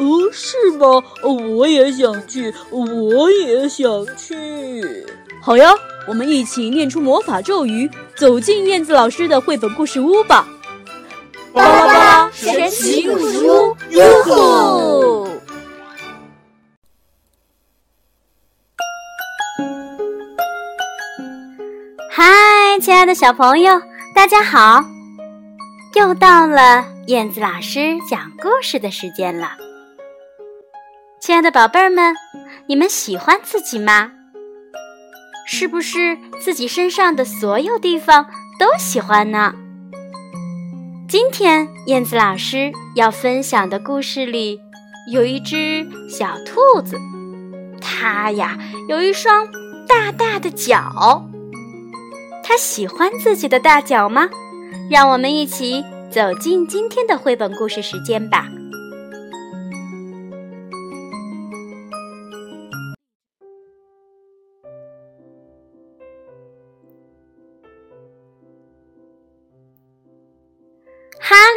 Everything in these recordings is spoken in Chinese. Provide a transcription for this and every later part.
哦，是吗？我也想去，我也想去。好呀，我们一起念出魔法咒语，走进燕子老师的绘本故事屋吧。巴拉巴拉神奇故事屋，哟吼！嗨，亲爱的小朋友，大家好！又到了燕子老师讲故事的时间了。亲爱的宝贝儿们，你们喜欢自己吗？是不是自己身上的所有地方都喜欢呢？今天燕子老师要分享的故事里，有一只小兔子，它呀有一双大大的脚。它喜欢自己的大脚吗？让我们一起走进今天的绘本故事时间吧。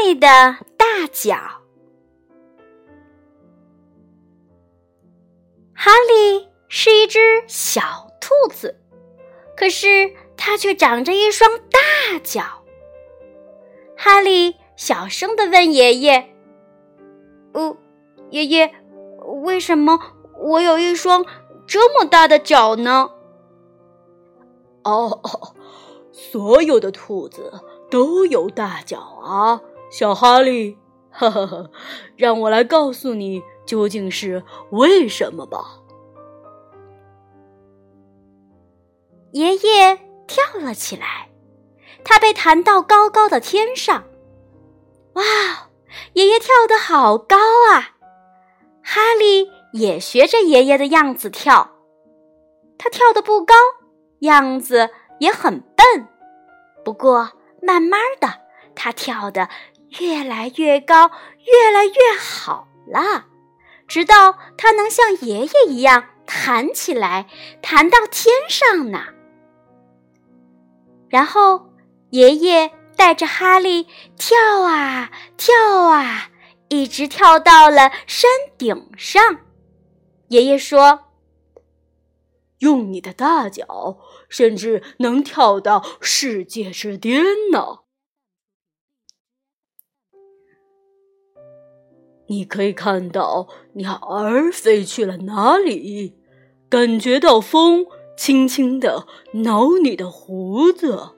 哈利的大脚。哈利是一只小兔子，可是它却长着一双大脚。哈利小声的问爷爷：“哦，爷爷，为什么我有一双这么大的脚呢？”哦，所有的兔子。都有大脚啊，小哈利，哈哈哈！让我来告诉你究竟是为什么吧。爷爷跳了起来，他被弹到高高的天上。哇，爷爷跳得好高啊！哈利也学着爷爷的样子跳，他跳得不高，样子也很笨，不过。慢慢的，他跳得越来越高，越来越好了，直到他能像爷爷一样弹起来，弹到天上呢。然后，爷爷带着哈利跳啊跳啊，一直跳到了山顶上。爷爷说：“用你的大脚。”甚至能跳到世界之巅呢！你可以看到鸟儿飞去了哪里，感觉到风轻轻的挠你的胡子。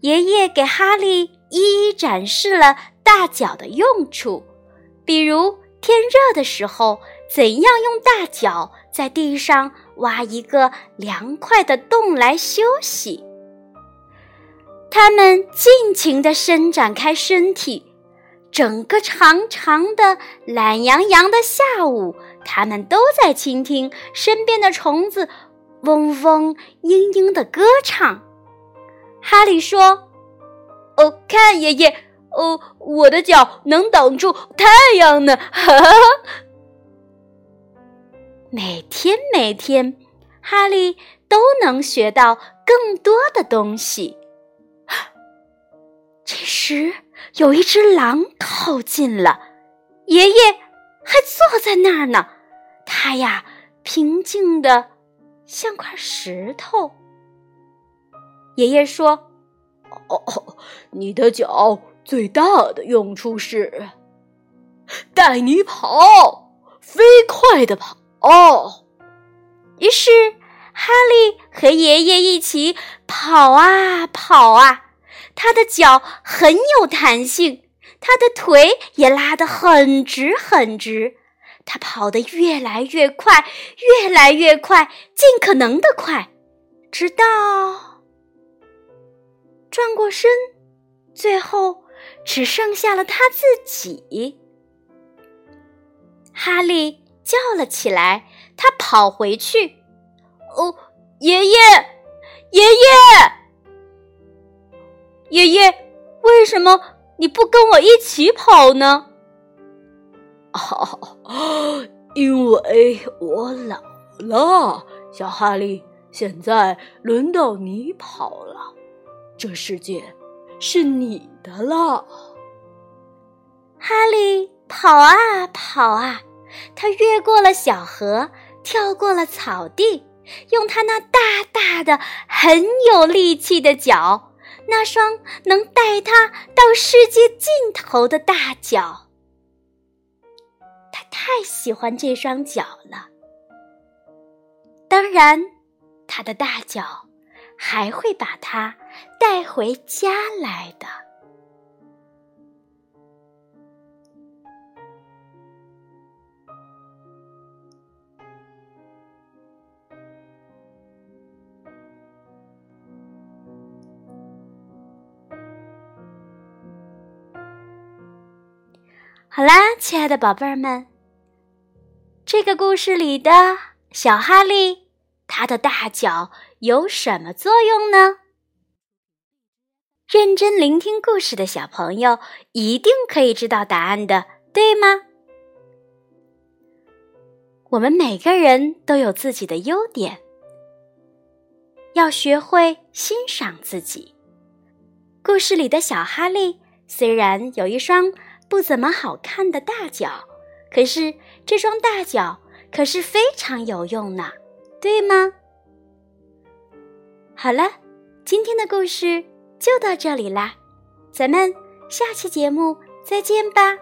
爷爷给哈利一一展示了大脚的用处，比如天热的时候，怎样用大脚在地上。挖一个凉快的洞来休息。他们尽情地伸展开身体，整个长长的、懒洋洋的下午，他们都在倾听身边的虫子嗡嗡嘤嘤的歌唱。哈利说：“哦，看爷爷，哦，我的脚能挡住太阳呢！”哈哈。每天每天，哈利都能学到更多的东西。这时，有一只狼靠近了，爷爷还坐在那儿呢。他呀，平静的像块石头。爷爷说：“哦，你的脚最大的用处是带你跑，飞快的跑。”哦，于是哈利和爷爷一起跑啊跑啊，他的脚很有弹性，他的腿也拉得很直很直，他跑得越来越快，越来越快，尽可能的快，直到转过身，最后只剩下了他自己。哈利叫了起来，他跑回去。哦，爷爷，爷爷，爷爷，为什么你不跟我一起跑呢？哦，因为我老了，小哈利。现在轮到你跑了，这世界是你的了。哈利跑啊跑啊，他越过了小河，跳过了草地，用他那大大的、很有力气的脚，那双能带他到世界尽头的大脚。他太喜欢这双脚了。当然。他的大脚还会把他带回家来的。好啦，亲爱的宝贝儿们，这个故事里的小哈利。他的大脚有什么作用呢？认真聆听故事的小朋友一定可以知道答案的，对吗？我们每个人都有自己的优点，要学会欣赏自己。故事里的小哈利虽然有一双不怎么好看的大脚，可是这双大脚可是非常有用呢。对吗？好了，今天的故事就到这里啦，咱们下期节目再见吧。